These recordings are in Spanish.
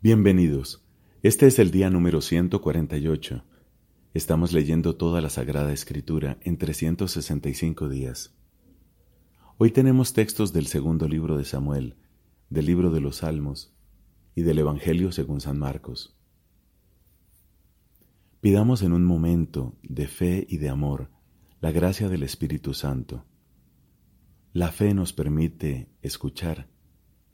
Bienvenidos. Este es el día número 148. Estamos leyendo toda la Sagrada Escritura en 365 días. Hoy tenemos textos del segundo libro de Samuel, del libro de los Salmos y del Evangelio según San Marcos. Pidamos en un momento de fe y de amor la gracia del Espíritu Santo. La fe nos permite escuchar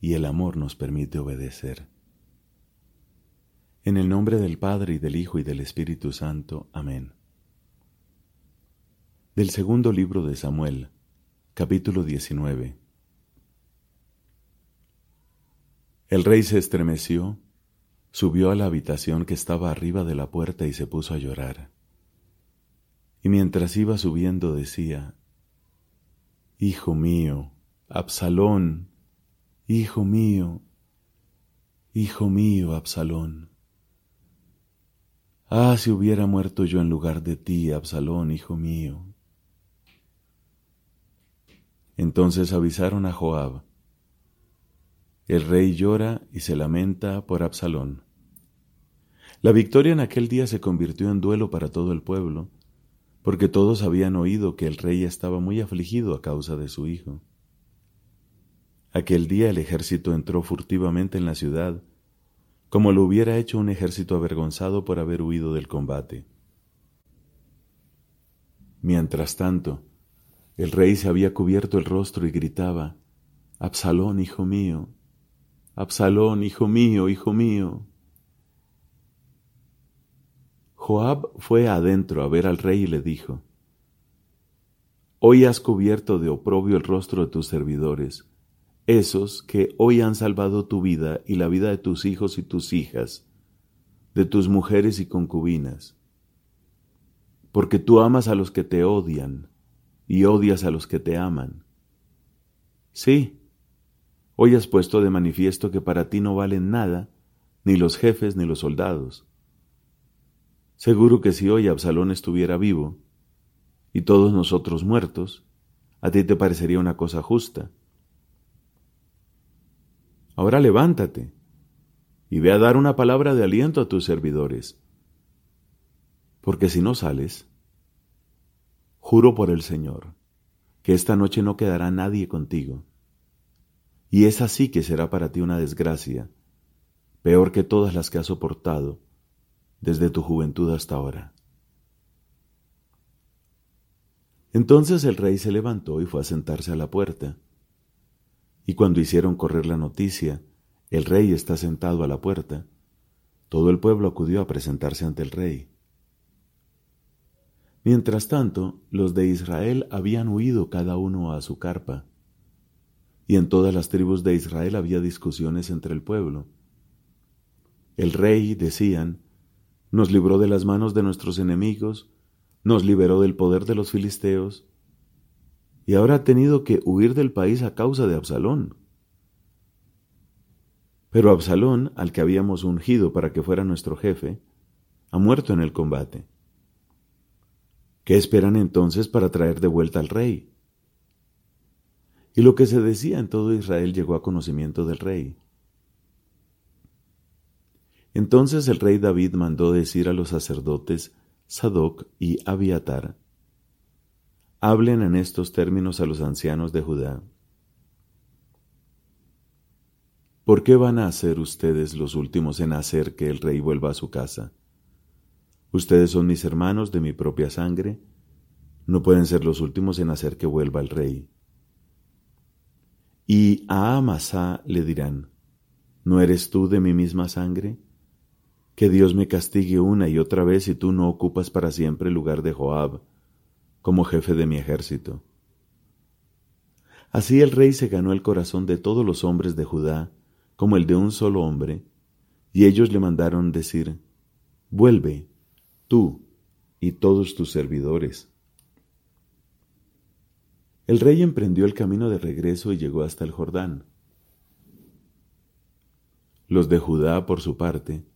y el amor nos permite obedecer. En el nombre del Padre y del Hijo y del Espíritu Santo. Amén. Del segundo libro de Samuel, capítulo 19. El rey se estremeció, subió a la habitación que estaba arriba de la puerta y se puso a llorar. Y mientras iba subiendo decía, Hijo mío, Absalón, hijo mío, hijo mío, Absalón. Ah, si hubiera muerto yo en lugar de ti, Absalón, hijo mío. Entonces avisaron a Joab. El rey llora y se lamenta por Absalón. La victoria en aquel día se convirtió en duelo para todo el pueblo, porque todos habían oído que el rey estaba muy afligido a causa de su hijo. Aquel día el ejército entró furtivamente en la ciudad, como lo hubiera hecho un ejército avergonzado por haber huido del combate. Mientras tanto, el rey se había cubierto el rostro y gritaba, Absalón, hijo mío, Absalón, hijo mío, hijo mío. Joab fue adentro a ver al rey y le dijo, Hoy has cubierto de oprobio el rostro de tus servidores, esos que hoy han salvado tu vida y la vida de tus hijos y tus hijas, de tus mujeres y concubinas, porque tú amas a los que te odian y odias a los que te aman. Sí, hoy has puesto de manifiesto que para ti no valen nada ni los jefes ni los soldados. Seguro que si hoy Absalón estuviera vivo y todos nosotros muertos, a ti te parecería una cosa justa Ahora levántate y ve a dar una palabra de aliento a tus servidores. Porque si no sales, juro por el Señor que esta noche no quedará nadie contigo. Y es así que será para ti una desgracia, peor que todas las que has soportado desde tu juventud hasta ahora. Entonces el rey se levantó y fue a sentarse a la puerta. Y cuando hicieron correr la noticia, el rey está sentado a la puerta, todo el pueblo acudió a presentarse ante el rey. Mientras tanto, los de Israel habían huido cada uno a su carpa, y en todas las tribus de Israel había discusiones entre el pueblo. El rey, decían, nos libró de las manos de nuestros enemigos, nos liberó del poder de los filisteos, y ahora ha tenido que huir del país a causa de Absalón. Pero Absalón, al que habíamos ungido para que fuera nuestro jefe, ha muerto en el combate. ¿Qué esperan entonces para traer de vuelta al rey? Y lo que se decía en todo Israel llegó a conocimiento del rey. Entonces el rey David mandó decir a los sacerdotes Sadoc y Abiatar, hablen en estos términos a los ancianos de Judá. ¿Por qué van a ser ustedes los últimos en hacer que el rey vuelva a su casa? Ustedes son mis hermanos de mi propia sangre, no pueden ser los últimos en hacer que vuelva el rey. Y a Amasá le dirán, ¿no eres tú de mi misma sangre? Que Dios me castigue una y otra vez si tú no ocupas para siempre el lugar de Joab, como jefe de mi ejército. Así el rey se ganó el corazón de todos los hombres de Judá, como el de un solo hombre, y ellos le mandaron decir, Vuelve, tú y todos tus servidores. El rey emprendió el camino de regreso y llegó hasta el Jordán. Los de Judá, por su parte,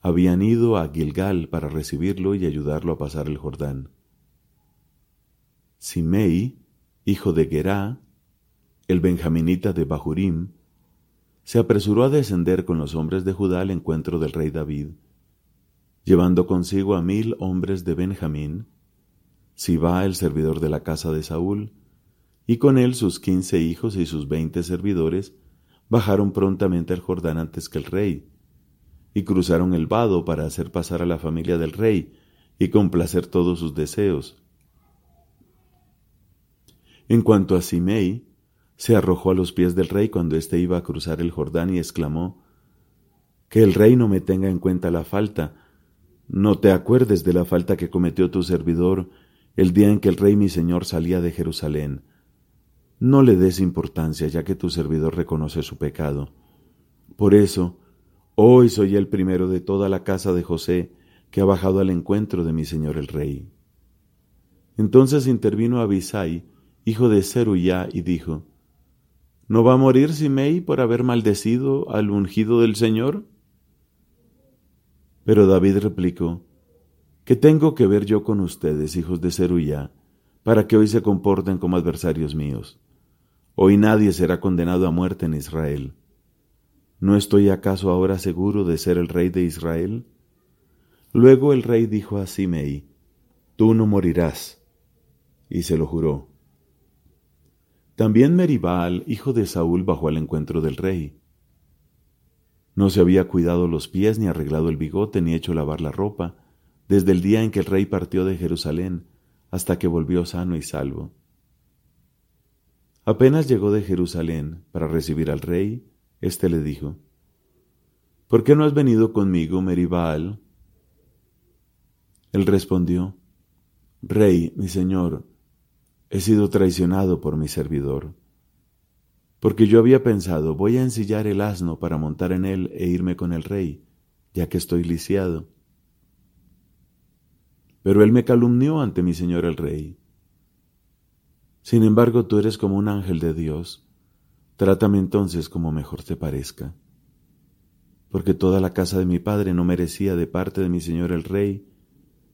habían ido a Gilgal para recibirlo y ayudarlo a pasar el Jordán. Simei, hijo de Gerá, el benjaminita de Bahurim, se apresuró a descender con los hombres de Judá al encuentro del rey David, llevando consigo a mil hombres de Benjamín, Siba el servidor de la casa de Saúl, y con él sus quince hijos y sus veinte servidores, bajaron prontamente al Jordán antes que el rey, y cruzaron el vado para hacer pasar a la familia del rey y complacer todos sus deseos. En cuanto a Simei, se arrojó a los pies del rey cuando éste iba a cruzar el Jordán y exclamó, Que el rey no me tenga en cuenta la falta, no te acuerdes de la falta que cometió tu servidor el día en que el rey mi señor salía de Jerusalén. No le des importancia, ya que tu servidor reconoce su pecado. Por eso, hoy soy el primero de toda la casa de José que ha bajado al encuentro de mi señor el rey. Entonces intervino Abisai, hijo de Zeruyá, y dijo, ¿No va a morir Simei por haber maldecido al ungido del Señor? Pero David replicó, ¿Qué tengo que ver yo con ustedes, hijos de Zeruya, para que hoy se comporten como adversarios míos? Hoy nadie será condenado a muerte en Israel. ¿No estoy acaso ahora seguro de ser el rey de Israel? Luego el rey dijo a Simei, Tú no morirás. Y se lo juró. También Meribal, hijo de Saúl, bajó al encuentro del rey. No se había cuidado los pies, ni arreglado el bigote, ni hecho lavar la ropa, desde el día en que el rey partió de Jerusalén hasta que volvió sano y salvo. Apenas llegó de Jerusalén para recibir al rey, éste le dijo, ¿Por qué no has venido conmigo, Meribal? Él respondió, Rey, mi señor, he sido traicionado por mi servidor porque yo había pensado, voy a ensillar el asno para montar en él e irme con el rey, ya que estoy lisiado. Pero él me calumnió ante mi señor el rey. Sin embargo, tú eres como un ángel de Dios. Trátame entonces como mejor te parezca. Porque toda la casa de mi padre no merecía de parte de mi señor el rey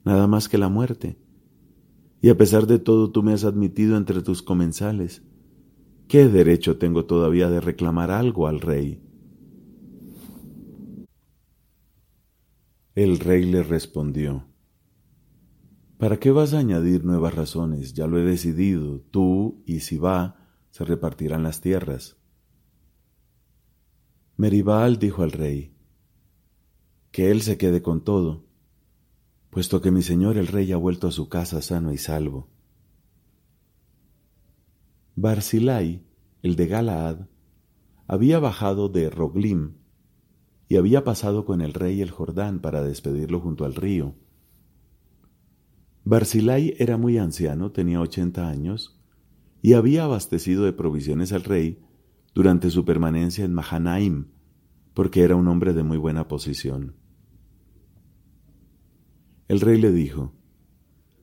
nada más que la muerte. Y a pesar de todo tú me has admitido entre tus comensales ¿Qué derecho tengo todavía de reclamar algo al rey? El rey le respondió, ¿Para qué vas a añadir nuevas razones? Ya lo he decidido, tú y Sibá se repartirán las tierras. Meribal dijo al rey, que él se quede con todo, puesto que mi señor el rey ha vuelto a su casa sano y salvo. Barzilai, el de Galaad, había bajado de Roglim y había pasado con el rey el Jordán para despedirlo junto al río. Barzilai era muy anciano, tenía ochenta años, y había abastecido de provisiones al rey durante su permanencia en Mahanaim, porque era un hombre de muy buena posición. El rey le dijo,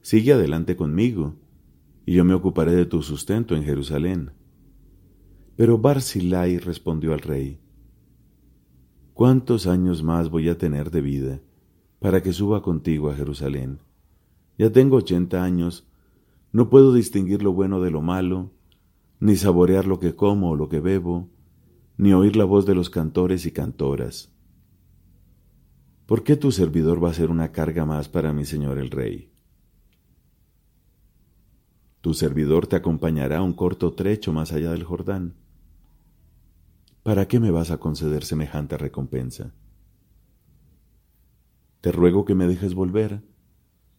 Sigue adelante conmigo, y yo me ocuparé de tu sustento en Jerusalén. Pero Barzillai respondió al rey, ¿Cuántos años más voy a tener de vida para que suba contigo a Jerusalén? Ya tengo ochenta años, no puedo distinguir lo bueno de lo malo, ni saborear lo que como o lo que bebo, ni oír la voz de los cantores y cantoras. ¿Por qué tu servidor va a ser una carga más para mi señor el rey? Tu servidor te acompañará un corto trecho más allá del Jordán. ¿Para qué me vas a conceder semejante recompensa? Te ruego que me dejes volver,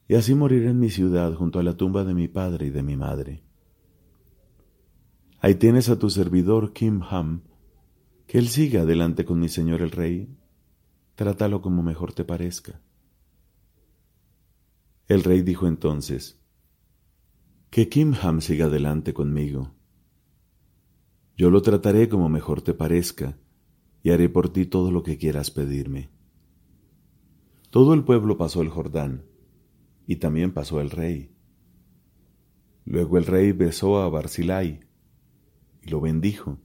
y así moriré en mi ciudad junto a la tumba de mi padre y de mi madre. Ahí tienes a tu servidor Kim Ham, que él siga adelante con mi señor el rey. Trátalo como mejor te parezca. El rey dijo entonces, que Kimham siga adelante conmigo. Yo lo trataré como mejor te parezca, y haré por ti todo lo que quieras pedirme. Todo el pueblo pasó el Jordán, y también pasó el rey. Luego el rey besó a Barzilai, y lo bendijo,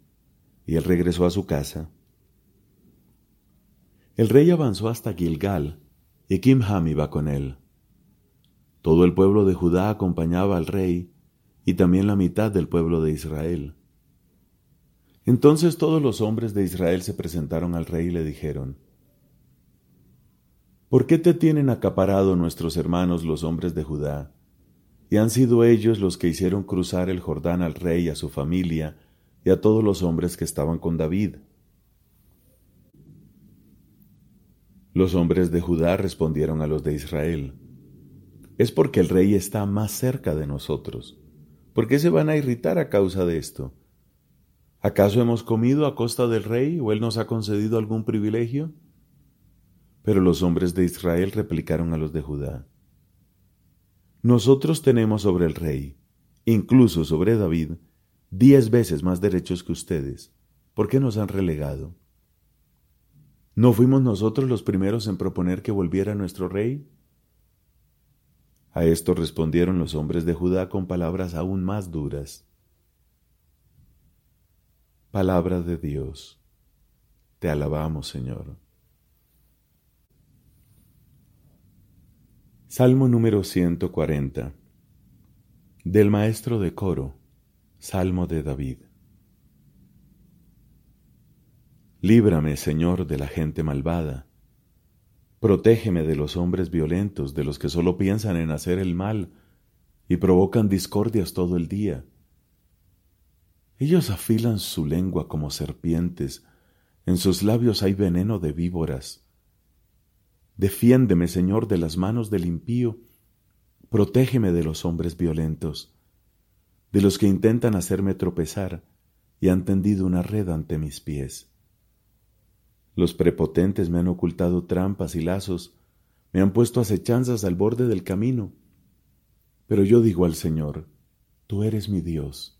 y él regresó a su casa. El rey avanzó hasta Gilgal, y Kimham iba con él. Todo el pueblo de Judá acompañaba al rey y también la mitad del pueblo de Israel. Entonces todos los hombres de Israel se presentaron al rey y le dijeron, ¿Por qué te tienen acaparado nuestros hermanos los hombres de Judá? Y han sido ellos los que hicieron cruzar el Jordán al rey a su familia y a todos los hombres que estaban con David. Los hombres de Judá respondieron a los de Israel, es porque el rey está más cerca de nosotros. ¿Por qué se van a irritar a causa de esto? ¿Acaso hemos comido a costa del rey o él nos ha concedido algún privilegio? Pero los hombres de Israel replicaron a los de Judá, Nosotros tenemos sobre el rey, incluso sobre David, diez veces más derechos que ustedes. ¿Por qué nos han relegado? ¿No fuimos nosotros los primeros en proponer que volviera nuestro rey? A esto respondieron los hombres de Judá con palabras aún más duras. Palabra de Dios. Te alabamos, Señor. Salmo número 140 Del maestro de coro, Salmo de David. Líbrame, Señor, de la gente malvada. Protégeme de los hombres violentos, de los que solo piensan en hacer el mal y provocan discordias todo el día ellos afilan su lengua como serpientes, en sus labios hay veneno de víboras. Defiéndeme, Señor, de las manos del impío, protégeme de los hombres violentos, de los que intentan hacerme tropezar y han tendido una red ante mis pies. Los prepotentes me han ocultado trampas y lazos, me han puesto acechanzas al borde del camino. Pero yo digo al Señor, Tú eres mi Dios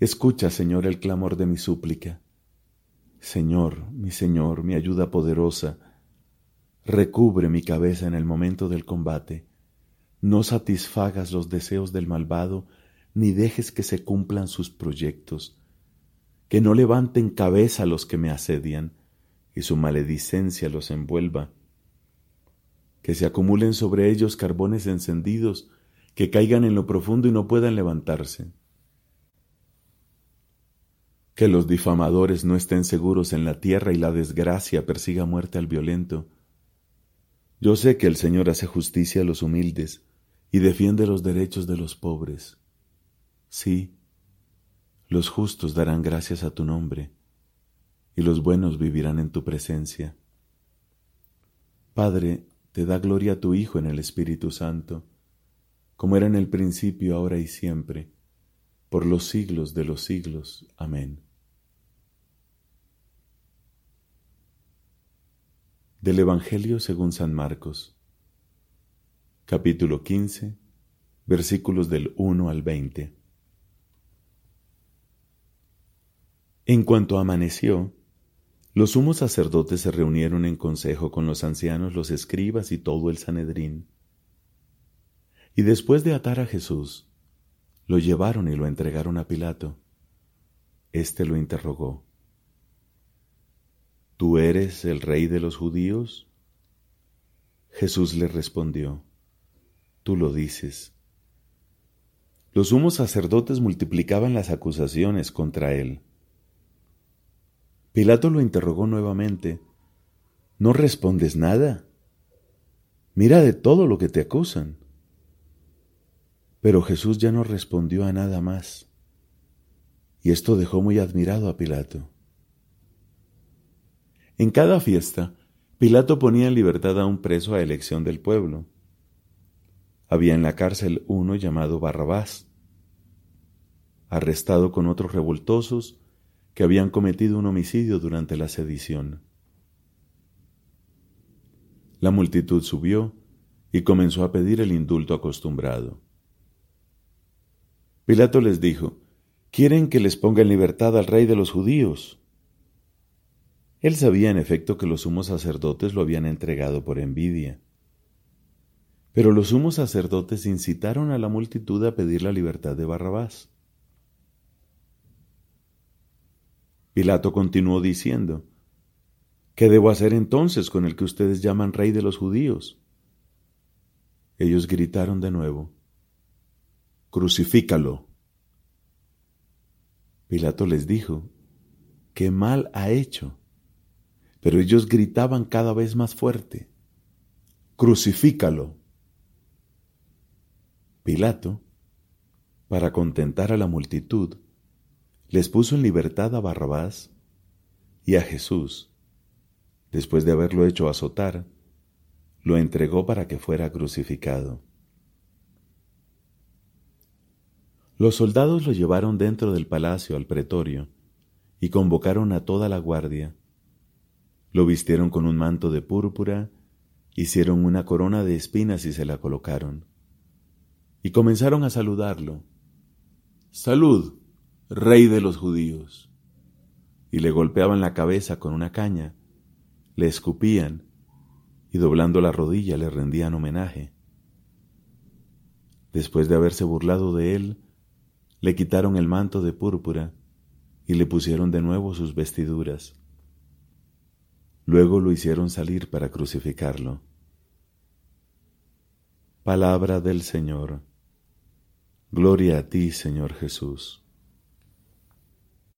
Escucha, Señor, el clamor de mi súplica. Señor, mi Señor, mi ayuda poderosa, recubre mi cabeza en el momento del combate. No satisfagas los deseos del malvado, ni dejes que se cumplan sus proyectos. Que no levanten cabeza los que me asedian, y su maledicencia los envuelva. Que se acumulen sobre ellos carbones encendidos, que caigan en lo profundo y no puedan levantarse que los difamadores no estén seguros en la tierra y la desgracia persiga muerte al violento. Yo sé que el Señor hace justicia a los humildes y defiende los derechos de los pobres. Sí, los justos darán gracias a tu nombre y los buenos vivirán en tu presencia. Padre, te da gloria a tu Hijo en el Espíritu Santo, como era en el principio, ahora y siempre, por los siglos de los siglos. Amén. Del Evangelio según San Marcos, capítulo 15, versículos del 1 al 20. En cuanto amaneció, los sumos sacerdotes se reunieron en consejo con los ancianos, los escribas y todo el Sanedrín. Y después de atar a Jesús, lo llevaron y lo entregaron a Pilato. Este lo interrogó. ¿Tú eres el rey de los judíos? Jesús le respondió, Tú lo dices. Los sumos sacerdotes multiplicaban las acusaciones contra él. Pilato lo interrogó nuevamente, ¿No respondes nada? Mira de todo lo que te acusan. Pero Jesús ya no respondió a nada más, y esto dejó muy admirado a Pilato. En cada fiesta, Pilato ponía en libertad a un preso a elección del pueblo. Había en la cárcel uno llamado Barrabás, arrestado con otros revoltosos que habían cometido un homicidio durante la sedición. La multitud subió y comenzó a pedir el indulto acostumbrado. Pilato les dijo, ¿Quieren que les ponga en libertad al rey de los judíos? Él sabía en efecto que los sumos sacerdotes lo habían entregado por envidia. Pero los sumos sacerdotes incitaron a la multitud a pedir la libertad de Barrabás. Pilato continuó diciendo, ¿Qué debo hacer entonces con el que ustedes llaman rey de los judíos? Ellos gritaron de nuevo, Crucifícalo. Pilato les dijo, ¿Qué mal ha hecho? Pero ellos gritaban cada vez más fuerte, Crucifícalo. Pilato, para contentar a la multitud, les puso en libertad a Barrabás y a Jesús, después de haberlo hecho azotar, lo entregó para que fuera crucificado. Los soldados lo llevaron dentro del palacio al pretorio y convocaron a toda la guardia. Lo vistieron con un manto de púrpura, hicieron una corona de espinas y se la colocaron. Y comenzaron a saludarlo. Salud, rey de los judíos. Y le golpeaban la cabeza con una caña, le escupían y doblando la rodilla le rendían homenaje. Después de haberse burlado de él, le quitaron el manto de púrpura y le pusieron de nuevo sus vestiduras. Luego lo hicieron salir para crucificarlo. Palabra del Señor. Gloria a ti, Señor Jesús.